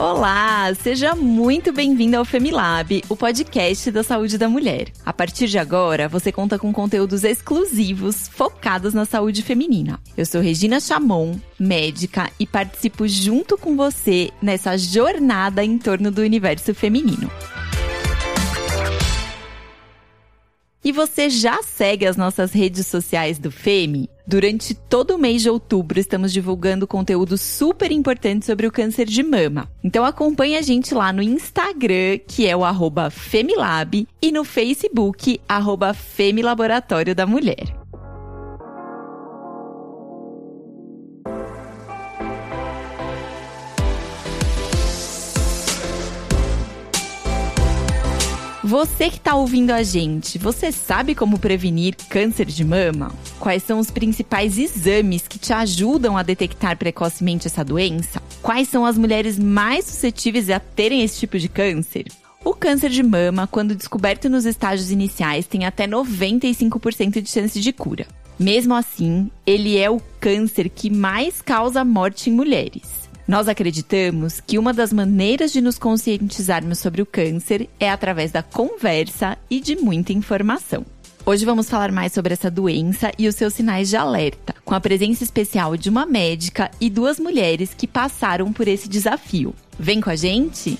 Olá, seja muito bem-vindo ao Femilab, o podcast da saúde da mulher. A partir de agora, você conta com conteúdos exclusivos focados na saúde feminina. Eu sou Regina Chamon, médica, e participo junto com você nessa jornada em torno do universo feminino. E você já segue as nossas redes sociais do FEMI? Durante todo o mês de outubro, estamos divulgando conteúdo super importante sobre o câncer de mama. Então acompanhe a gente lá no Instagram, que é o arroba Femilab, e no Facebook, arroba Femilaboratório da Mulher. Você que está ouvindo a gente, você sabe como prevenir câncer de mama? Quais são os principais exames que te ajudam a detectar precocemente essa doença? Quais são as mulheres mais suscetíveis a terem esse tipo de câncer? O câncer de mama, quando descoberto nos estágios iniciais, tem até 95% de chance de cura. Mesmo assim, ele é o câncer que mais causa morte em mulheres. Nós acreditamos que uma das maneiras de nos conscientizarmos sobre o câncer é através da conversa e de muita informação. Hoje vamos falar mais sobre essa doença e os seus sinais de alerta, com a presença especial de uma médica e duas mulheres que passaram por esse desafio. Vem com a gente?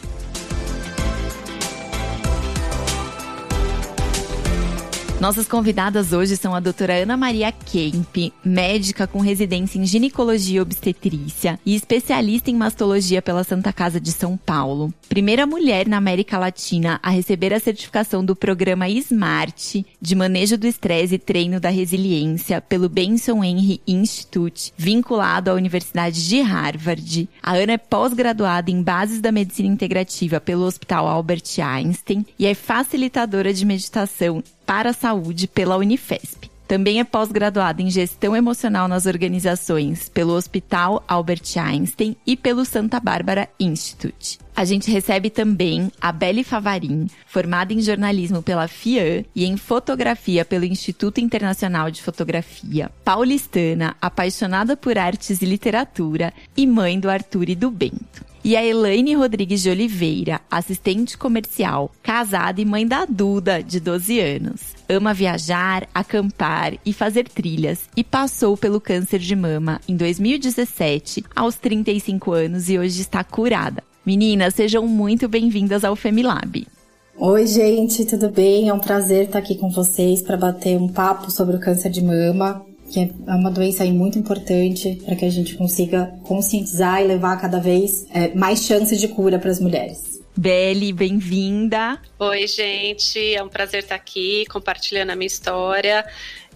Nossas convidadas hoje são a doutora Ana Maria Kemp, médica com residência em ginecologia e obstetrícia e especialista em mastologia pela Santa Casa de São Paulo. Primeira mulher na América Latina a receber a certificação do programa SMART de manejo do estresse e treino da resiliência pelo Benson Henry Institute, vinculado à Universidade de Harvard. A Ana é pós-graduada em bases da medicina integrativa pelo Hospital Albert Einstein e é facilitadora de meditação para a Saúde pela Unifesp. Também é pós-graduada em Gestão Emocional nas Organizações pelo Hospital Albert Einstein e pelo Santa Bárbara Institute. A gente recebe também a Belle Favarin, formada em jornalismo pela FIAN e em fotografia pelo Instituto Internacional de Fotografia, paulistana, apaixonada por artes e literatura e mãe do Arthur e do Bento e a Elaine Rodrigues de Oliveira, assistente comercial, casada e mãe da Duda, de 12 anos. Ama viajar, acampar e fazer trilhas e passou pelo câncer de mama em 2017, aos 35 anos e hoje está curada. Meninas, sejam muito bem-vindas ao Femilab. Oi, gente, tudo bem? É um prazer estar aqui com vocês para bater um papo sobre o câncer de mama que é uma doença aí muito importante para que a gente consiga conscientizar e levar cada vez é, mais chances de cura para as mulheres. Beli, bem-vinda. Oi, gente, é um prazer estar aqui compartilhando a minha história.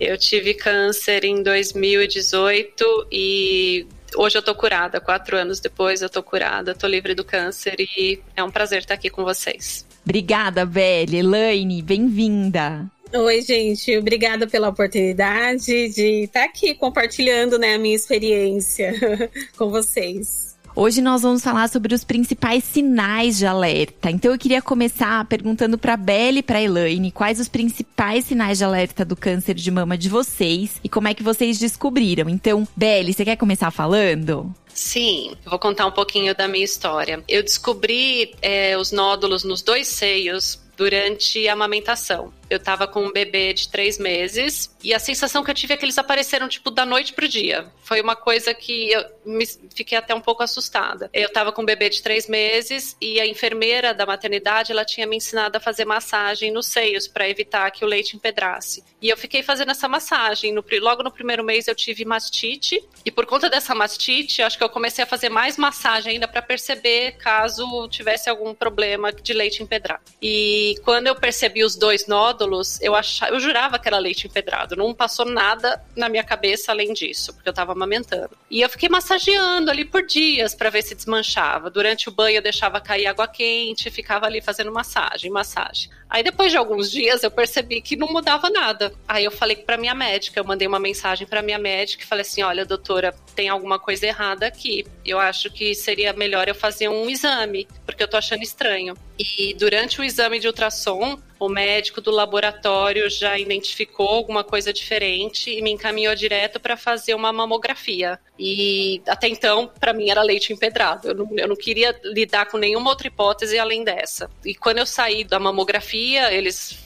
Eu tive câncer em 2018 e hoje eu tô curada. Quatro anos depois eu tô curada, tô livre do câncer e é um prazer estar aqui com vocês. Obrigada, Beli. Elaine, bem-vinda. Oi, gente. Obrigada pela oportunidade de estar aqui compartilhando né, a minha experiência com vocês. Hoje nós vamos falar sobre os principais sinais de alerta. Então eu queria começar perguntando para a Belle e para a Elaine quais os principais sinais de alerta do câncer de mama de vocês e como é que vocês descobriram. Então, Belle, você quer começar falando? Sim, vou contar um pouquinho da minha história. Eu descobri é, os nódulos nos dois seios durante a amamentação. Eu tava com um bebê de três meses e a sensação que eu tive é que eles apareceram, tipo, da noite pro dia. Foi uma coisa que eu me fiquei até um pouco assustada. Eu tava com um bebê de três meses e a enfermeira da maternidade, ela tinha me ensinado a fazer massagem nos seios para evitar que o leite empedrasse. E eu fiquei fazendo essa massagem. No, logo no primeiro mês eu tive mastite e por conta dessa mastite, acho que eu comecei a fazer mais massagem ainda para perceber caso tivesse algum problema de leite empedrar. E quando eu percebi os dois nódulos, eu achava, eu jurava que era leite empedrado. Não passou nada na minha cabeça além disso, porque eu tava amamentando. E eu fiquei massageando ali por dias para ver se desmanchava. Durante o banho eu deixava cair água quente, ficava ali fazendo massagem, massagem. Aí depois de alguns dias eu percebi que não mudava nada. Aí eu falei para minha médica, eu mandei uma mensagem para minha médica e falei assim: "Olha, doutora, tem alguma coisa errada aqui. Eu acho que seria melhor eu fazer um exame, porque eu tô achando estranho". E durante o exame de ultrassom, o médico do laboratório já identificou alguma coisa diferente e me encaminhou direto para fazer uma mamografia. E até então, para mim, era leite empedrado. Eu não, eu não queria lidar com nenhuma outra hipótese além dessa. E quando eu saí da mamografia, eles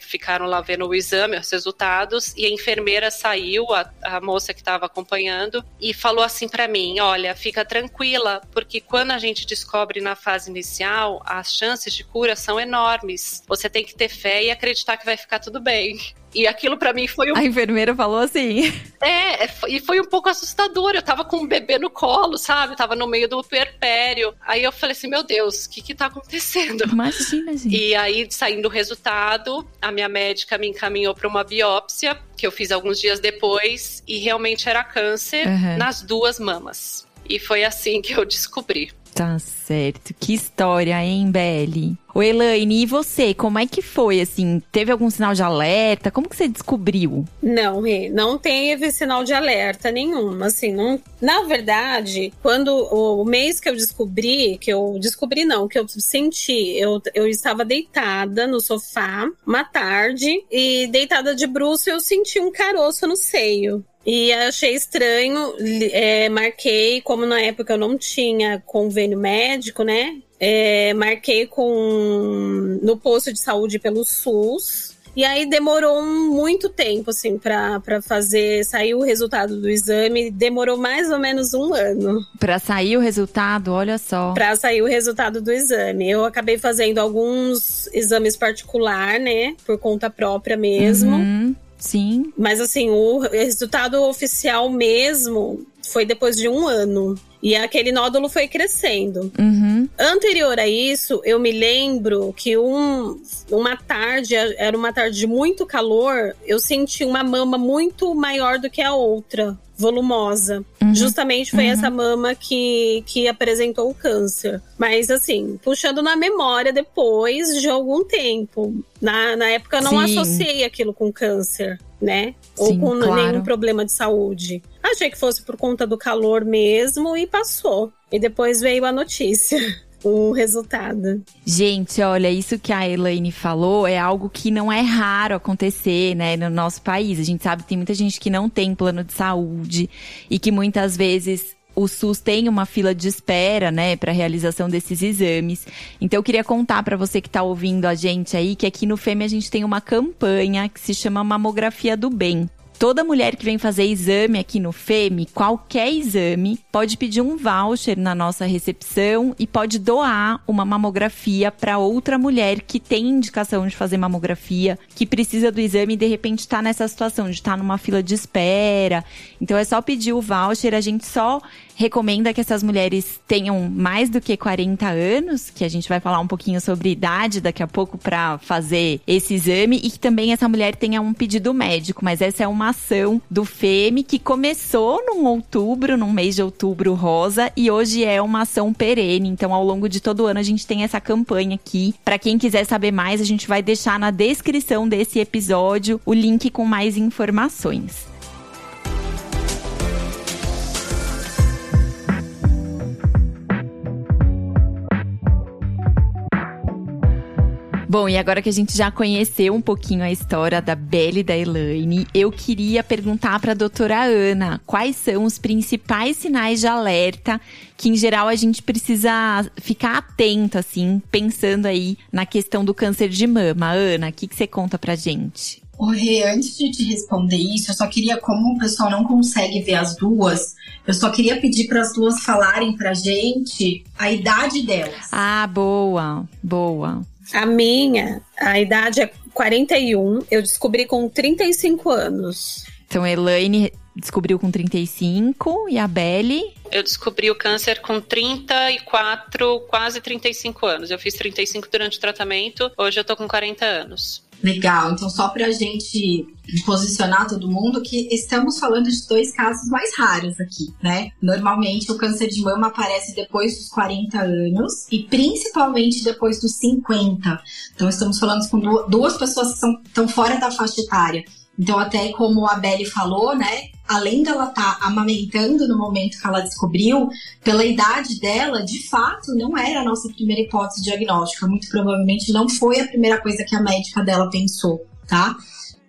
ficaram lá vendo o exame, os resultados, e a enfermeira saiu, a, a moça que estava acompanhando, e falou assim para mim: Olha, fica tranquila, porque quando a gente descobre na fase inicial, as chances de cura são enormes. Você tem que ter fé e acreditar que vai ficar tudo bem. E aquilo para mim foi um... A enfermeira falou assim. É, é e foi um pouco assustador. Eu tava com um bebê no colo, sabe? tava no meio do puerpério. Aí eu falei assim: meu Deus, o que que tá acontecendo? Imagina, gente. E aí, saindo o resultado, a minha médica me encaminhou para uma biópsia, que eu fiz alguns dias depois, e realmente era câncer uhum. nas duas mamas. E foi assim que eu descobri. Tá certo. Que história, hein, Belle? O Elaine, e você, como é que foi, assim? Teve algum sinal de alerta? Como que você descobriu? Não, Rê, não teve sinal de alerta nenhum, assim, não... Na verdade, quando o, mês que eu descobri, que eu descobri não, que eu senti, eu, eu estava deitada no sofá uma tarde e deitada de bruxo eu senti um caroço no seio. E achei estranho, é, marquei, como na época eu não tinha convênio médico, né? É, marquei com no posto de saúde pelo SUS. E aí demorou muito tempo, assim, para fazer, sair o resultado do exame. Demorou mais ou menos um ano. Para sair o resultado, olha só. Para sair o resultado do exame. Eu acabei fazendo alguns exames particular, né? Por conta própria mesmo. Uhum. Sim. Mas assim, o resultado oficial mesmo foi depois de um ano. E aquele nódulo foi crescendo. Uhum. Anterior a isso, eu me lembro que um, uma tarde, era uma tarde de muito calor, eu senti uma mama muito maior do que a outra volumosa. Uhum. Justamente foi uhum. essa mama que, que apresentou o câncer. Mas assim, puxando na memória depois de algum tempo. Na, na época eu não Sim. associei aquilo com câncer, né? Ou Sim, com claro. nenhum problema de saúde. Achei que fosse por conta do calor mesmo e passou. E depois veio a notícia. o resultado. Gente, olha, isso que a Elaine falou é algo que não é raro acontecer, né, no nosso país. A gente sabe que tem muita gente que não tem plano de saúde e que muitas vezes o SUS tem uma fila de espera, né, para realização desses exames. Então eu queria contar para você que está ouvindo a gente aí que aqui no FEME a gente tem uma campanha que se chama Mamografia do Bem. Toda mulher que vem fazer exame aqui no FEME, qualquer exame, pode pedir um voucher na nossa recepção e pode doar uma mamografia para outra mulher que tem indicação de fazer mamografia, que precisa do exame e de repente está nessa situação de estar tá numa fila de espera. Então é só pedir o voucher, a gente só recomenda que essas mulheres tenham mais do que 40 anos, que a gente vai falar um pouquinho sobre idade daqui a pouco para fazer esse exame e que também essa mulher tenha um pedido médico, mas essa é uma ação do FEME que começou num outubro, num mês de outubro rosa e hoje é uma ação perene. Então, ao longo de todo ano a gente tem essa campanha aqui. Para quem quiser saber mais, a gente vai deixar na descrição desse episódio o link com mais informações. Bom, e agora que a gente já conheceu um pouquinho a história da Belle e da Elaine, eu queria perguntar para a doutora Ana quais são os principais sinais de alerta que, em geral, a gente precisa ficar atento, assim, pensando aí na questão do câncer de mama. Ana, o que, que você conta pra gente? Rê, antes de te responder isso, eu só queria, como o pessoal não consegue ver as duas, eu só queria pedir para as duas falarem pra gente a idade delas. Ah, boa, boa. A minha, a idade é 41. Eu descobri com 35 anos. Então, a Elaine descobriu com 35 e a Belle? Eu descobri o câncer com 34, quase 35 anos. Eu fiz 35 durante o tratamento, hoje eu tô com 40 anos. Legal, então só para a gente posicionar todo mundo que estamos falando de dois casos mais raros aqui, né? Normalmente o câncer de mama aparece depois dos 40 anos e principalmente depois dos 50. Então estamos falando com duas pessoas que estão fora da faixa etária. Então, até como a Belle falou, né? Além dela estar tá amamentando no momento que ela descobriu, pela idade dela, de fato, não era a nossa primeira hipótese diagnóstica. Muito provavelmente não foi a primeira coisa que a médica dela pensou, tá?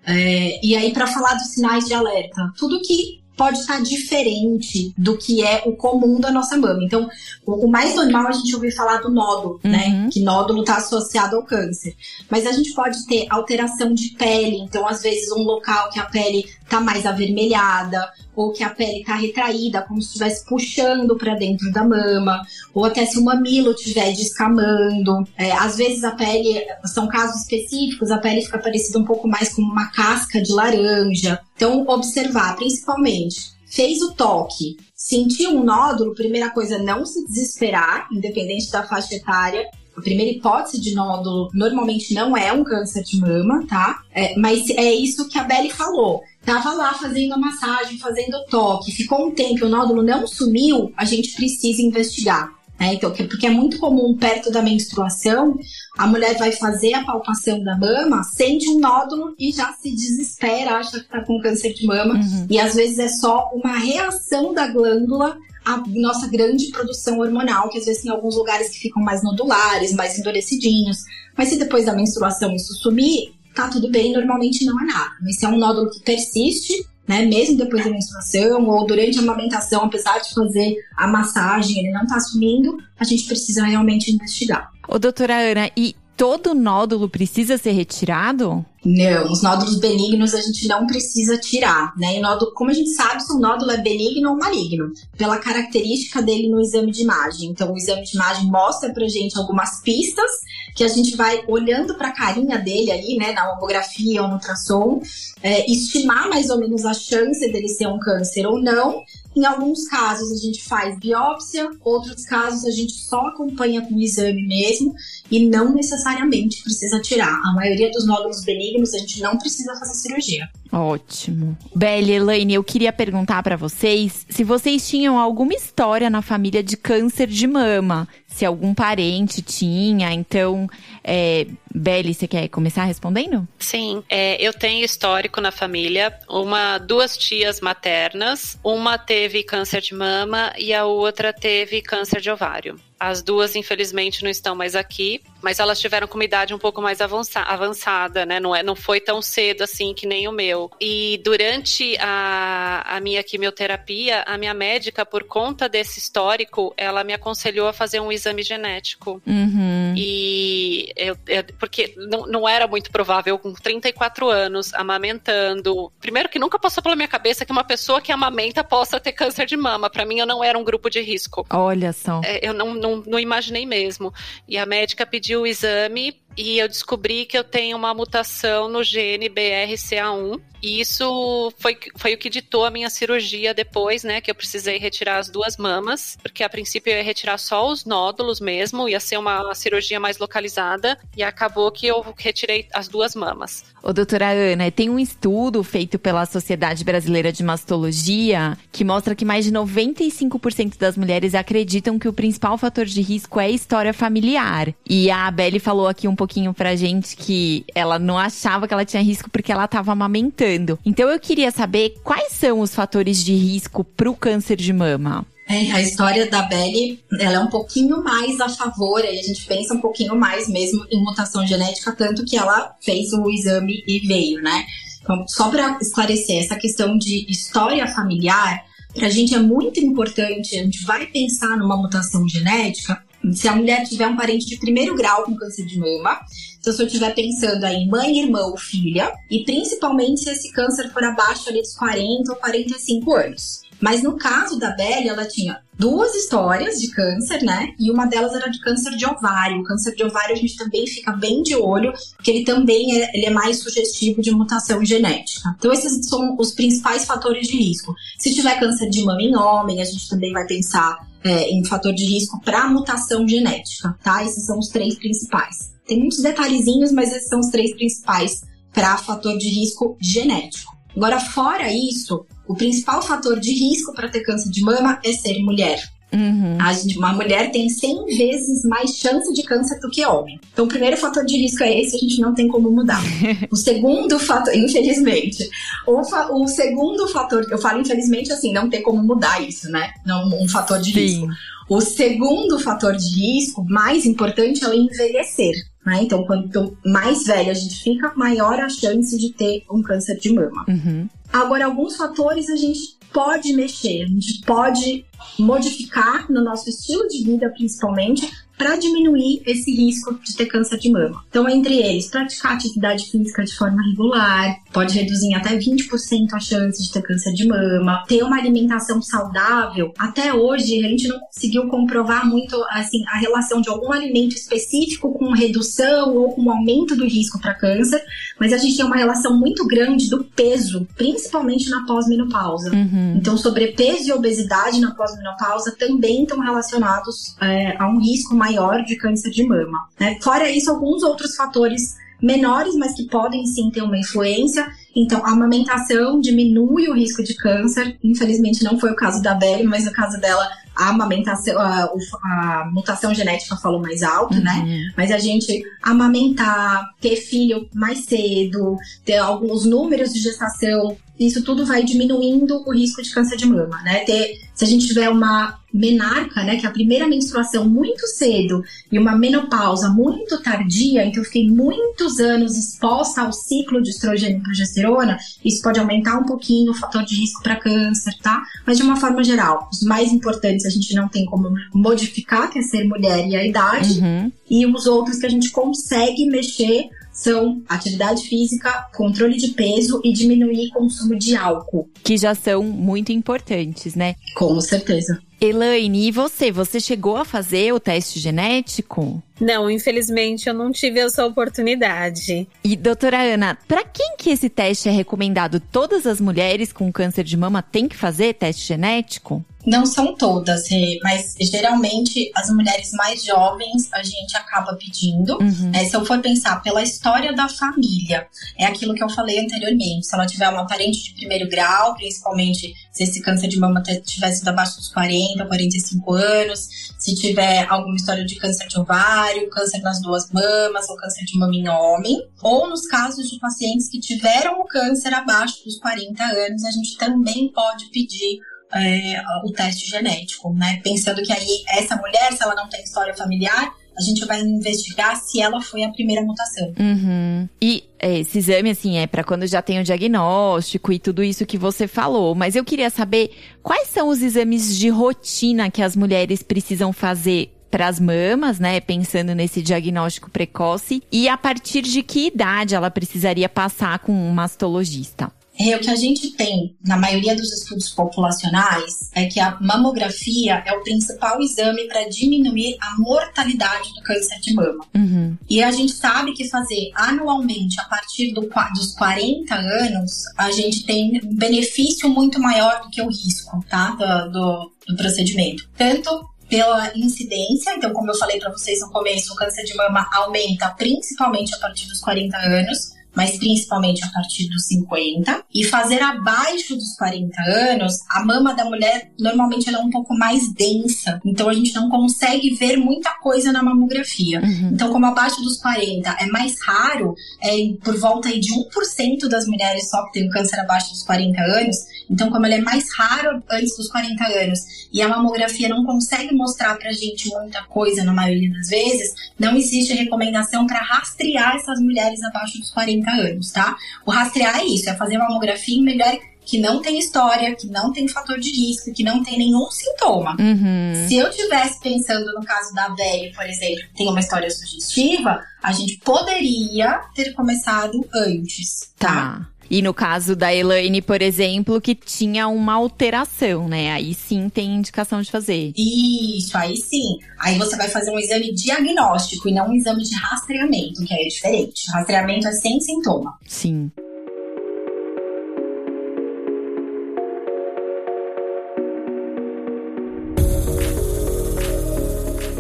É, e aí, para falar dos sinais de alerta, tudo que pode estar diferente do que é o comum da nossa mama. Então, o, mais normal é a gente ouvir falar do nódulo, né? uhum. né? Que nódulo está associado ao câncer. Mas a gente pode ter alteração de pele. Então, às vezes, um local que a pele tá mais avermelhada, ou que a pele tá retraída, como se estivesse puxando para dentro da mama, ou até se o mamilo estiver descamando. É, às vezes a pele, são casos específicos, a pele fica parecida um pouco mais como uma casca de laranja. Então, observar, principalmente, fez o toque, sentiu um nódulo, primeira coisa, não se desesperar, independente da faixa etária, a primeira hipótese de nódulo normalmente não é um câncer de mama, tá? É, mas é isso que a Belle falou. Tava lá fazendo a massagem, fazendo o toque, ficou um tempo, o nódulo não sumiu, a gente precisa investigar. Né? Então, porque é muito comum perto da menstruação, a mulher vai fazer a palpação da mama, sente um nódulo e já se desespera, acha que tá com câncer de mama. Uhum. E às vezes é só uma reação da glândula a nossa grande produção hormonal, que às vezes tem alguns lugares que ficam mais nodulares, mais endurecidinhos. Mas se depois da menstruação isso sumir, tá tudo bem, normalmente não é nada. Mas se é um nódulo que persiste, né, mesmo depois da menstruação ou durante a amamentação, apesar de fazer a massagem, ele não tá sumindo, a gente precisa realmente investigar. Ô, doutora Ana, e todo nódulo precisa ser retirado? Não, os nódulos benignos a gente não precisa tirar, né? E nódulo, como a gente sabe, se o nódulo é benigno ou maligno, pela característica dele no exame de imagem. Então, o exame de imagem mostra pra gente algumas pistas que a gente vai olhando pra carinha dele ali, né, na mamografia ou no ultrassom, é, estimar mais ou menos a chance dele ser um câncer ou não, em alguns casos a gente faz biópsia, outros casos a gente só acompanha com exame mesmo e não necessariamente precisa tirar. A maioria dos nódulos benignos a gente não precisa fazer cirurgia. Ótimo. Belle, Elaine, eu queria perguntar para vocês se vocês tinham alguma história na família de câncer de mama. Se algum parente tinha, então, é, Belle, você quer começar respondendo? Sim, é, eu tenho histórico na família, uma, duas tias maternas, uma teve câncer de mama e a outra teve câncer de ovário. As duas, infelizmente, não estão mais aqui, mas elas tiveram com uma idade um pouco mais avançada, né? Não, é, não foi tão cedo assim que nem o meu. E durante a, a minha quimioterapia, a minha médica, por conta desse histórico, ela me aconselhou a fazer um exame genético. Uhum. E eu, eu, porque não, não era muito provável, com 34 anos, amamentando. Primeiro, que nunca passou pela minha cabeça que uma pessoa que amamenta possa ter câncer de mama. Para mim, eu não era um grupo de risco. Olha só. É, eu não, não não, não imaginei mesmo. E a médica pediu o exame e eu descobri que eu tenho uma mutação no gene BRCA1. E isso foi, foi o que ditou a minha cirurgia depois, né? Que eu precisei retirar as duas mamas, porque a princípio eu ia retirar só os nódulos mesmo, ia ser uma cirurgia mais localizada, e acabou que eu retirei as duas mamas. Ô, doutora Ana, tem um estudo feito pela Sociedade Brasileira de Mastologia que mostra que mais de 95% das mulheres acreditam que o principal fator de risco é a história familiar. E a Abeli falou aqui um pouquinho pra gente que ela não achava que ela tinha risco porque ela estava amamentando. Então eu queria saber quais são os fatores de risco pro câncer de mama. É, a história da Belly, ela é um pouquinho mais a favor, aí a gente pensa um pouquinho mais mesmo em mutação genética, tanto que ela fez o exame e veio, né? Então, só para esclarecer, essa questão de história familiar, para a gente é muito importante, a gente vai pensar numa mutação genética, se a mulher tiver um parente de primeiro grau com câncer de mama, se eu estiver pensando aí mãe, irmã ou filha, e principalmente se esse câncer for abaixo ali dos 40 ou 45 anos. Mas no caso da Belle, ela tinha duas histórias de câncer, né? E uma delas era de câncer de ovário. O câncer de ovário a gente também fica bem de olho, porque ele também é, ele é mais sugestivo de mutação genética. Então esses são os principais fatores de risco. Se tiver câncer de mama em homem, a gente também vai pensar é, em fator de risco para mutação genética, tá? Esses são os três principais. Tem muitos detalhezinhos, mas esses são os três principais para fator de risco genético. Agora, fora isso, o principal fator de risco para ter câncer de mama é ser mulher. Uhum. A gente, uma mulher tem 100 vezes mais chance de câncer do que homem. Então, o primeiro fator de risco é esse, a gente não tem como mudar. o segundo fator, infelizmente, o, fa, o, segundo fator, eu falo infelizmente assim, não tem como mudar isso, né? Não, um fator de Sim. risco. O segundo fator de risco, mais importante, é o envelhecer. Né? Então, quanto mais velha a gente fica, maior a chance de ter um câncer de mama. Uhum. Agora, alguns fatores a gente pode mexer, a gente pode modificar no nosso estilo de vida, principalmente, para diminuir esse risco de ter câncer de mama. Então, entre eles, praticar atividade física de forma regular, pode reduzir em até 20% a chance de ter câncer de mama, ter uma alimentação saudável. Até hoje, a gente não conseguiu comprovar muito assim a relação de algum alimento específico com redução ou com aumento do risco para câncer, mas a gente tem uma relação muito grande do peso, principalmente na pós-menopausa. Uhum. Então, sobrepeso e obesidade na pós-menopausa também estão relacionados é, a um risco mais maior de câncer de mama. Né? Fora isso, alguns outros fatores menores, mas que podem sim ter uma influência. Então, a amamentação diminui o risco de câncer. Infelizmente, não foi o caso da Belle, mas no caso dela, a amamentação, a, a mutação genética falou mais alto, né? uhum. né? Mas a gente amamentar, ter filho mais cedo, ter alguns números de gestação isso tudo vai diminuindo o risco de câncer de mama, né? Ter, se a gente tiver uma menarca, né, que é a primeira menstruação muito cedo e uma menopausa muito tardia, então eu fiquei muitos anos exposta ao ciclo de estrogênio e progesterona, isso pode aumentar um pouquinho o fator de risco para câncer, tá? Mas de uma forma geral, os mais importantes a gente não tem como modificar, que é ser mulher e a idade, uhum. e os outros que a gente consegue mexer são atividade física, controle de peso e diminuir consumo de álcool. Que já são muito importantes, né? Com certeza. Elaine, e você? Você chegou a fazer o teste genético? Não, infelizmente eu não tive essa oportunidade. E doutora Ana, para quem que esse teste é recomendado? Todas as mulheres com câncer de mama têm que fazer teste genético? Não são todas, mas geralmente as mulheres mais jovens a gente acaba pedindo. Uhum. É, se eu for pensar pela história da família, é aquilo que eu falei anteriormente. Se ela tiver uma parente de primeiro grau, principalmente se esse câncer de mama tivesse abaixo dos 40, 45 anos, se tiver alguma história de câncer de ovário, câncer nas duas mamas ou câncer de mama em homem, ou nos casos de pacientes que tiveram o câncer abaixo dos 40 anos, a gente também pode pedir é, o teste genético, né? Pensando que aí essa mulher, se ela não tem história familiar, a gente vai investigar se ela foi a primeira mutação. Uhum. E é, esse exame, assim, é para quando já tem o diagnóstico e tudo isso que você falou. Mas eu queria saber quais são os exames de rotina que as mulheres precisam fazer para as mamas, né? Pensando nesse diagnóstico precoce. E a partir de que idade ela precisaria passar com um mastologista? É, o que a gente tem na maioria dos estudos populacionais é que a mamografia é o principal exame para diminuir a mortalidade do câncer de mama. Uhum. E a gente sabe que fazer anualmente a partir do, dos 40 anos, a gente tem um benefício muito maior do que o risco, tá? do, do, do procedimento. Tanto pela incidência, então, como eu falei para vocês no começo, o câncer de mama aumenta principalmente a partir dos 40 anos mas principalmente a partir dos 50. E fazer abaixo dos 40 anos, a mama da mulher normalmente ela é um pouco mais densa, então a gente não consegue ver muita coisa na mamografia. Uhum. Então, como abaixo dos 40 é mais raro, é por volta aí de 1% das mulheres só que tem câncer abaixo dos 40 anos, então, como ele é mais raro antes dos 40 anos e a mamografia não consegue mostrar pra gente muita coisa na maioria das vezes, não existe recomendação para rastrear essas mulheres abaixo dos 40 anos, tá? O rastrear é isso, é fazer mamografia em mulher que não tem história, que não tem fator de risco, que não tem nenhum sintoma. Uhum. Se eu tivesse pensando no caso da velha, por exemplo, que tem uma história sugestiva, a gente poderia ter começado antes, tá? tá? E no caso da Elaine, por exemplo, que tinha uma alteração, né? Aí sim tem indicação de fazer. Isso, aí sim. Aí você vai fazer um exame diagnóstico e não um exame de rastreamento, que aí é diferente. Rastreamento é sem sintoma. Sim.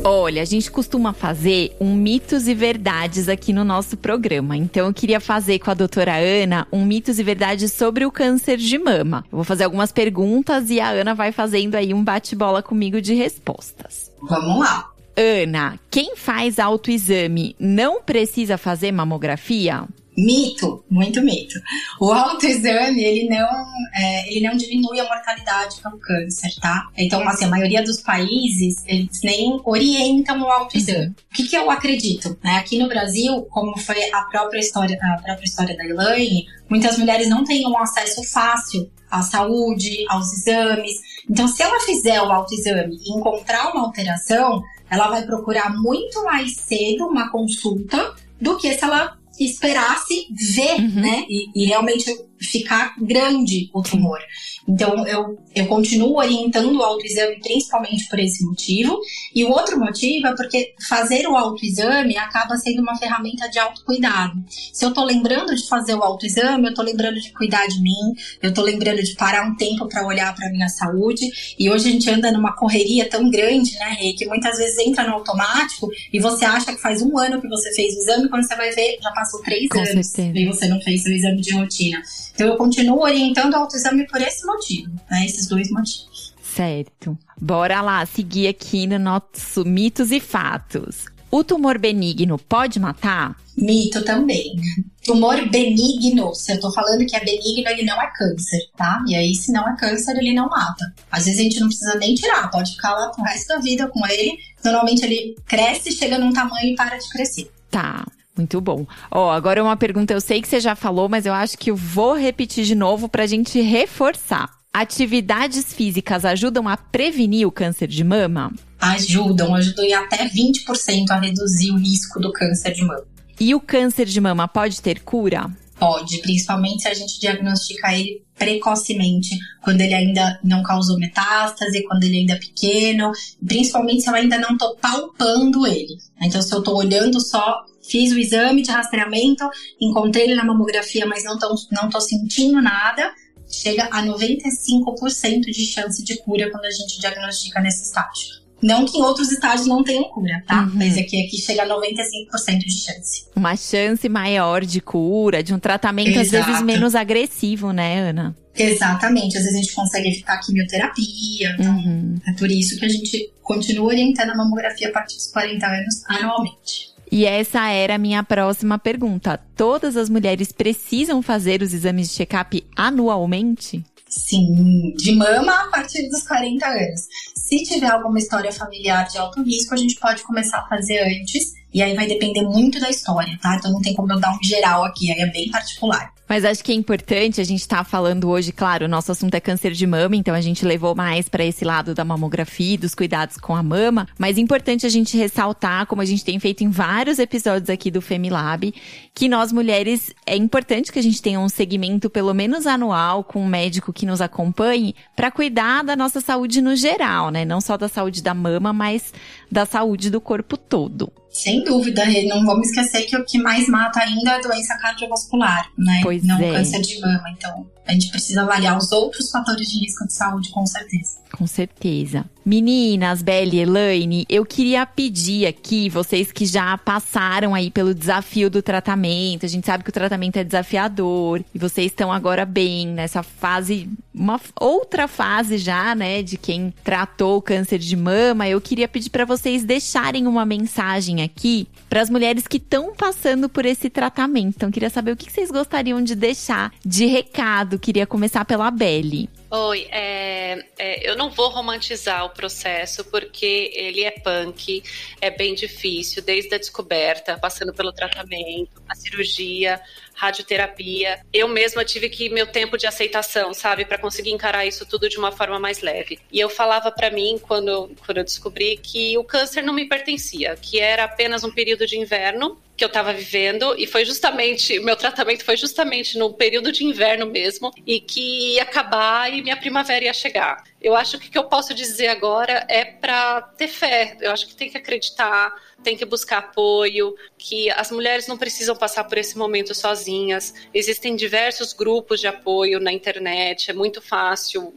Olha, a gente costuma fazer um mitos e verdades aqui no nosso programa. Então eu queria fazer com a doutora Ana um mitos e verdades sobre o câncer de mama. Eu vou fazer algumas perguntas e a Ana vai fazendo aí um bate-bola comigo de respostas. Vamos lá. Ana, quem faz autoexame não precisa fazer mamografia? Mito, muito mito. O autoexame, ele não, é, ele não diminui a mortalidade pelo câncer, tá? Então, assim, a maioria dos países, eles nem orientam o autoexame. Uhum. O que, que eu acredito? Né? Aqui no Brasil, como foi a própria história, a própria história da Elaine, muitas mulheres não têm um acesso fácil à saúde, aos exames. Então, se ela fizer o autoexame e encontrar uma alteração, ela vai procurar muito mais cedo uma consulta do que se ela esperasse ver, uhum. né? E, e, realmente ficar grande o tumor. Então, eu, eu continuo orientando o autoexame principalmente por esse motivo. E o outro motivo é porque fazer o autoexame acaba sendo uma ferramenta de autocuidado. Se eu tô lembrando de fazer o autoexame, eu tô lembrando de cuidar de mim, eu tô lembrando de parar um tempo para olhar para minha saúde. E hoje a gente anda numa correria tão grande, né, Rei, que muitas vezes entra no automático e você acha que faz um ano que você fez o exame, quando você vai ver, já passou três Com anos certeza. e você não fez o exame de rotina. Então eu continuo orientando o autoexame por esse motivo, né? Esses dois motivos. Certo. Bora lá, seguir aqui no nosso mitos e fatos. O tumor benigno pode matar? Mito também. Tumor benigno, se eu tô falando que é benigno, ele não é câncer, tá? E aí, se não é câncer, ele não mata. Às vezes a gente não precisa nem tirar, pode ficar lá pro resto da vida com ele. Normalmente ele cresce, chega num tamanho e para de crescer. Tá. Muito bom. Ó, agora uma pergunta, eu sei que você já falou, mas eu acho que eu vou repetir de novo para a gente reforçar. Atividades físicas ajudam a prevenir o câncer de mama? Ajudam, ajudam em até 20% a reduzir o risco do câncer de mama. E o câncer de mama pode ter cura? Pode, principalmente se a gente diagnosticar ele precocemente, quando ele ainda não causou metástase, quando ele ainda é pequeno, principalmente se eu ainda não tô palpando ele. Então, se eu tô olhando só fiz o exame de rastreamento, encontrei ele na mamografia, mas não tô, não tô sentindo nada, chega a 95% de chance de cura quando a gente diagnostica nesse estágio. Não que em outros estágios não tenham cura, tá? Uhum. Mas aqui, aqui chega a 95% de chance. Uma chance maior de cura, de um tratamento Exato. às vezes menos agressivo, né, Ana? Exatamente. Às vezes a gente consegue evitar quimioterapia. Então uhum. É por isso que a gente continua orientando a mamografia a partir dos 40 anos anualmente. E essa era a minha próxima pergunta. Todas as mulheres precisam fazer os exames de check-up anualmente? Sim, de mama a partir dos 40 anos. Se tiver alguma história familiar de alto risco, a gente pode começar a fazer antes. E aí vai depender muito da história, tá? Então não tem como eu dar um geral aqui, aí é bem particular. Mas acho que é importante a gente estar tá falando hoje, claro, o nosso assunto é câncer de mama, então a gente levou mais para esse lado da mamografia, dos cuidados com a mama, mas é importante a gente ressaltar, como a gente tem feito em vários episódios aqui do Femilab, que nós mulheres é importante que a gente tenha um segmento pelo menos anual com um médico que nos acompanhe para cuidar da nossa saúde no geral, né? Não só da saúde da mama, mas da saúde do corpo todo. Sem dúvida, não vamos esquecer que o que mais mata ainda é a doença cardiovascular, né? Pois não é. câncer de mama. Então, a gente precisa avaliar os outros fatores de risco de saúde, com certeza. Com certeza. Meninas, Belle e Elaine, eu queria pedir aqui, vocês que já passaram aí pelo desafio do tratamento, a gente sabe que o tratamento é desafiador, e vocês estão agora bem nessa fase, uma outra fase já, né, de quem tratou o câncer de mama. Eu queria pedir para vocês deixarem uma mensagem aqui para as mulheres que estão passando por esse tratamento. Então, queria saber o que vocês gostariam de deixar de recado. Queria começar pela Belle. Oi, é, é, eu não vou romantizar o processo porque ele é punk, é bem difícil, desde a descoberta, passando pelo tratamento, a cirurgia, radioterapia. Eu mesma tive que meu tempo de aceitação, sabe, para conseguir encarar isso tudo de uma forma mais leve. E eu falava para mim quando, quando eu descobri que o câncer não me pertencia, que era apenas um período de inverno que eu estava vivendo e foi justamente meu tratamento foi justamente no período de inverno mesmo e que ia acabar e minha primavera ia chegar. Eu acho que o que eu posso dizer agora é para ter fé. Eu acho que tem que acreditar, tem que buscar apoio, que as mulheres não precisam passar por esse momento sozinhas. Existem diversos grupos de apoio na internet, é muito fácil.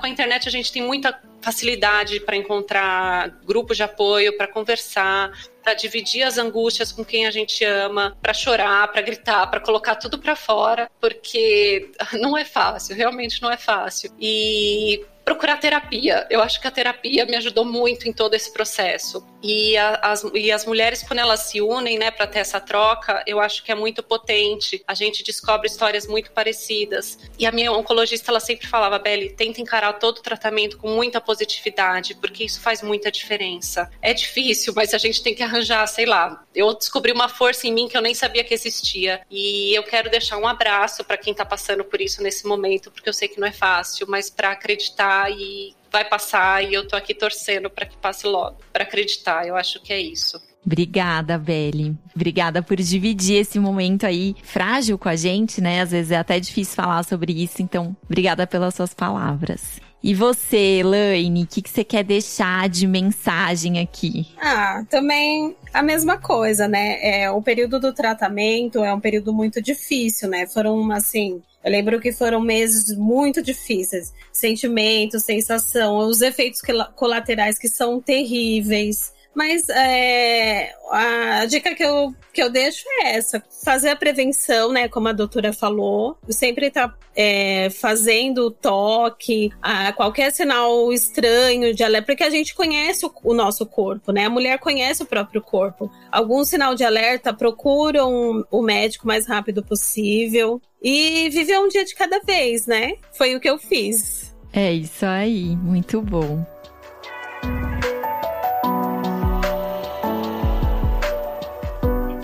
Com a internet a gente tem muita facilidade para encontrar grupos de apoio, para conversar, para dividir as angústias com quem a gente ama, para chorar, para gritar, para colocar tudo para fora, porque não é fácil, realmente não é fácil. E procurar terapia. Eu acho que a terapia me ajudou muito em todo esse processo. E, a, as, e as mulheres, quando elas se unem, né, para ter essa troca, eu acho que é muito potente. A gente descobre histórias muito parecidas. E a minha oncologista, ela sempre falava, Beli, tenta encarar todo o tratamento com muita positividade, porque isso faz muita diferença. É difícil, mas a gente tem que arranjar, sei lá. Eu descobri uma força em mim que eu nem sabia que existia. E eu quero deixar um abraço para quem está passando por isso nesse momento, porque eu sei que não é fácil, mas para acreditar e vai passar e eu tô aqui torcendo para que passe logo, para acreditar. Eu acho que é isso. Obrigada, Beli. Obrigada por dividir esse momento aí frágil com a gente, né? Às vezes é até difícil falar sobre isso, então obrigada pelas suas palavras. E você, Elaine, o que, que você quer deixar de mensagem aqui? Ah, também a mesma coisa, né? É, o período do tratamento é um período muito difícil, né? Foram, assim, eu lembro que foram meses muito difíceis. Sentimento, sensação, os efeitos colaterais que são terríveis. Mas é, a dica que eu, que eu deixo é essa: fazer a prevenção, né? Como a doutora falou, sempre tá é, fazendo toque, a, qualquer sinal estranho de alerta, porque a gente conhece o, o, nosso corpo, né? A mulher conhece o próprio corpo. Algum sinal de alerta, procuram o médico o mais rápido possível e viver um dia de cada vez, né? Foi o que eu fiz. É isso aí, muito bom.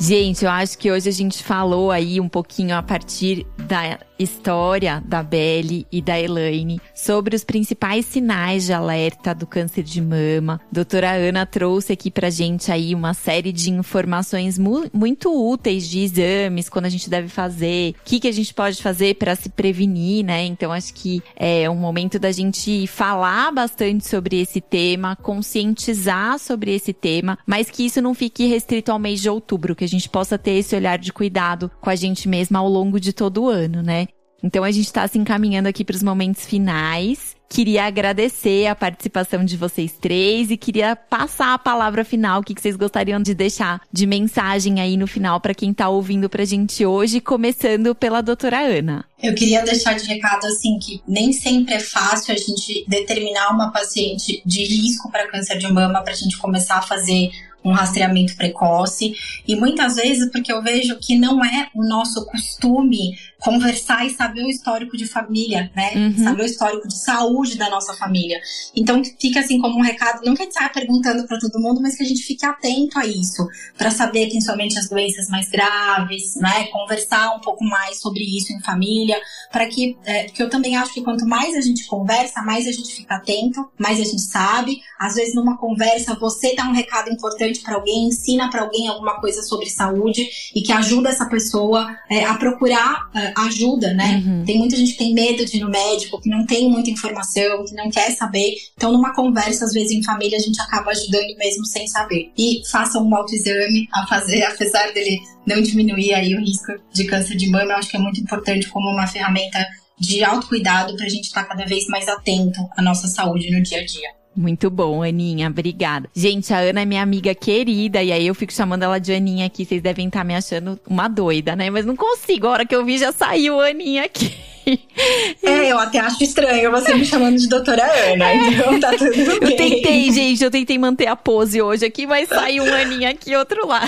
Gente, eu acho que hoje a gente falou aí um pouquinho a partir da história da Belle e da Elaine sobre os principais sinais de alerta do câncer de mama. Doutora Ana trouxe aqui pra gente aí uma série de informações mu muito úteis de exames, quando a gente deve fazer, o que, que a gente pode fazer para se prevenir, né? Então acho que é um momento da gente falar bastante sobre esse tema, conscientizar sobre esse tema, mas que isso não fique restrito ao mês de outubro, que a gente possa ter esse olhar de cuidado com a gente mesma ao longo de todo o ano, né? Então a gente está se encaminhando aqui para os momentos finais. Queria agradecer a participação de vocês três e queria passar a palavra final, o que vocês gostariam de deixar de mensagem aí no final para quem está ouvindo pra gente hoje, começando pela doutora Ana. Eu queria deixar de recado assim que nem sempre é fácil a gente determinar uma paciente de risco para câncer de mama para a gente começar a fazer um rastreamento precoce e muitas vezes porque eu vejo que não é o nosso costume conversar e saber o histórico de família, né? Uhum. Saber o histórico de saúde da nossa família. Então fica assim como um recado, não que a gente saia perguntando para todo mundo, mas que a gente fique atento a isso, para saber principalmente as doenças mais graves, né? Conversar um pouco mais sobre isso em família, para que, é, que eu também acho que quanto mais a gente conversa, mais a gente fica atento, mais a gente sabe. Às vezes numa conversa você dá um recado importante para alguém, ensina para alguém alguma coisa sobre saúde e que ajuda essa pessoa é, a procurar é, ajuda, né? Uhum. Tem muita gente que tem medo de ir no médico, que não tem muita informação, que não quer saber. Então, numa conversa, às vezes em família, a gente acaba ajudando mesmo sem saber. E façam um autoexame a fazer, apesar dele não diminuir aí o risco de câncer de mama, eu acho que é muito importante como uma ferramenta de autocuidado para a gente estar tá cada vez mais atento à nossa saúde no dia a dia. Muito bom, Aninha. Obrigada. Gente, a Ana é minha amiga querida, e aí eu fico chamando ela de Aninha aqui. Vocês devem estar me achando uma doida, né? Mas não consigo. A hora que eu vi, já saiu Aninha aqui. É, eu até acho estranho você me chamando de doutora Ana, é. então tá tudo bem. Eu tentei, gente, eu tentei manter a pose hoje aqui, mas saiu um Aninha aqui outro lá.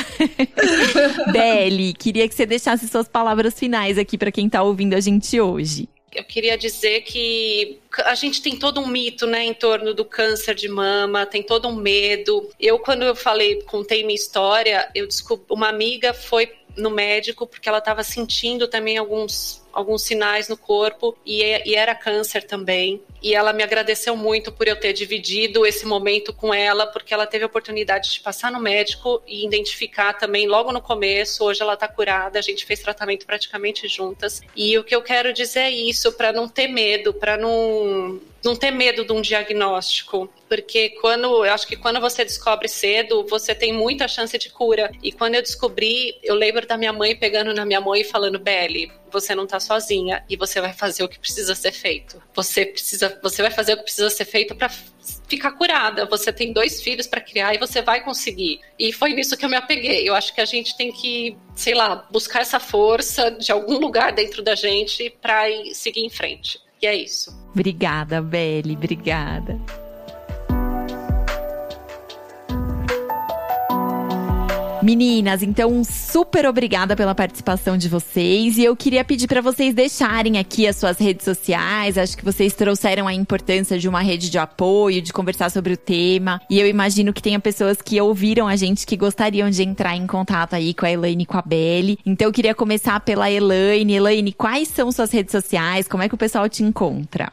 Beli, queria que você deixasse suas palavras finais aqui para quem tá ouvindo a gente hoje eu queria dizer que a gente tem todo um mito, né, em torno do câncer de mama, tem todo um medo. Eu, quando eu falei, contei minha história, eu descobri, uma amiga foi no médico porque ela estava sentindo também alguns alguns sinais no corpo e, e, era câncer também. E ela me agradeceu muito por eu ter dividido esse momento com ela, porque ela teve a oportunidade de passar no médico e identificar também logo no começo. Hoje ela está curada, a gente fez tratamento praticamente juntas. E o que eu quero dizer é isso, para não ter medo, para não não ter medo de um diagnóstico, porque quando eu acho que quando você descobre cedo, você tem muita chance de cura. E quando eu descobri, eu lembro da minha mãe pegando na minha mãe e falando: "Belle, você não tá sozinha e você vai fazer o que precisa ser feito. Você precisa, você vai fazer o que precisa ser feito para ficar curada. Você tem dois filhos para criar e você vai conseguir. E foi nisso que eu me apeguei. Eu acho que a gente tem que, sei lá, buscar essa força de algum lugar dentro da gente para seguir em frente. E é isso. Obrigada, Belle. Obrigada. Meninas, então super obrigada pela participação de vocês e eu queria pedir para vocês deixarem aqui as suas redes sociais. Acho que vocês trouxeram a importância de uma rede de apoio, de conversar sobre o tema. E eu imagino que tenha pessoas que ouviram a gente que gostariam de entrar em contato aí com a Elaine e com a Belle. Então eu queria começar pela Elaine. Elaine, quais são suas redes sociais? Como é que o pessoal te encontra?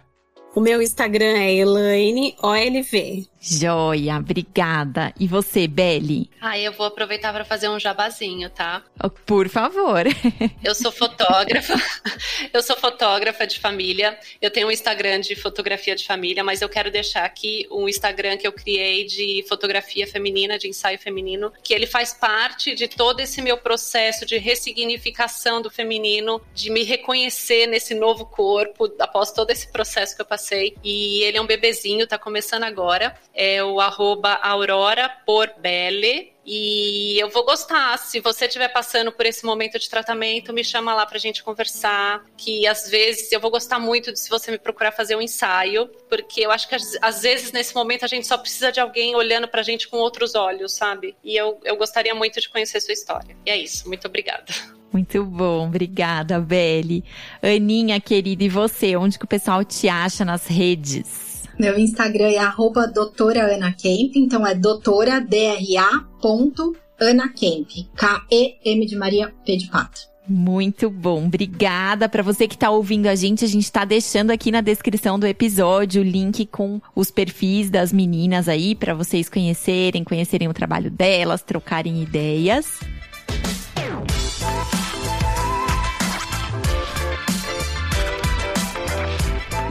O meu Instagram é Elaine OLV. Joia, obrigada. E você, Belle? Ah, eu vou aproveitar para fazer um jabazinho, tá? Oh, por favor. Eu sou fotógrafa. Eu sou fotógrafa de família. Eu tenho um Instagram de fotografia de família, mas eu quero deixar aqui um Instagram que eu criei de fotografia feminina, de ensaio feminino, que ele faz parte de todo esse meu processo de ressignificação do feminino, de me reconhecer nesse novo corpo após todo esse processo que eu passei. E ele é um bebezinho, tá começando agora é o arroba Aurora Porbelle. E eu vou gostar. Se você estiver passando por esse momento de tratamento, me chama lá pra gente conversar. Que às vezes eu vou gostar muito de se você me procurar fazer um ensaio, porque eu acho que às vezes nesse momento a gente só precisa de alguém olhando pra gente com outros olhos, sabe? E eu, eu gostaria muito de conhecer sua história. E é isso. Muito obrigada. Muito bom, obrigada, Belle. Aninha, querida, e você? Onde que o pessoal te acha nas redes? Meu Instagram é arroba doutora Ana Kemp, então é doutora, D-R-A, ponto, Ana Kemp, K-E-M de Maria, P de Pato. Muito bom, obrigada para você que está ouvindo a gente. A gente está deixando aqui na descrição do episódio o link com os perfis das meninas aí para vocês conhecerem, conhecerem o trabalho delas, trocarem ideias.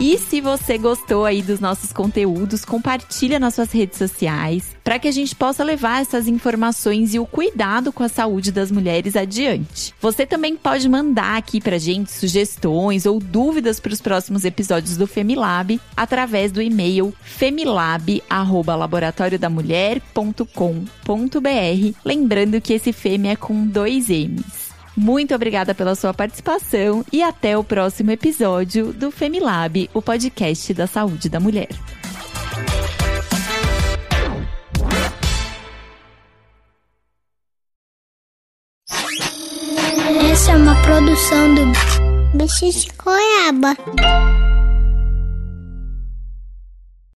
E se você gostou aí dos nossos conteúdos, compartilha nas suas redes sociais para que a gente possa levar essas informações e o cuidado com a saúde das mulheres adiante. Você também pode mandar aqui pra gente sugestões ou dúvidas para os próximos episódios do Femilab através do e-mail femilab@laboratoriodamulher.com.br, lembrando que esse Femi é com dois M's. Muito obrigada pela sua participação e até o próximo episódio do Femilab, o podcast da saúde da mulher. Essa é uma produção do Bicho de Goiaba.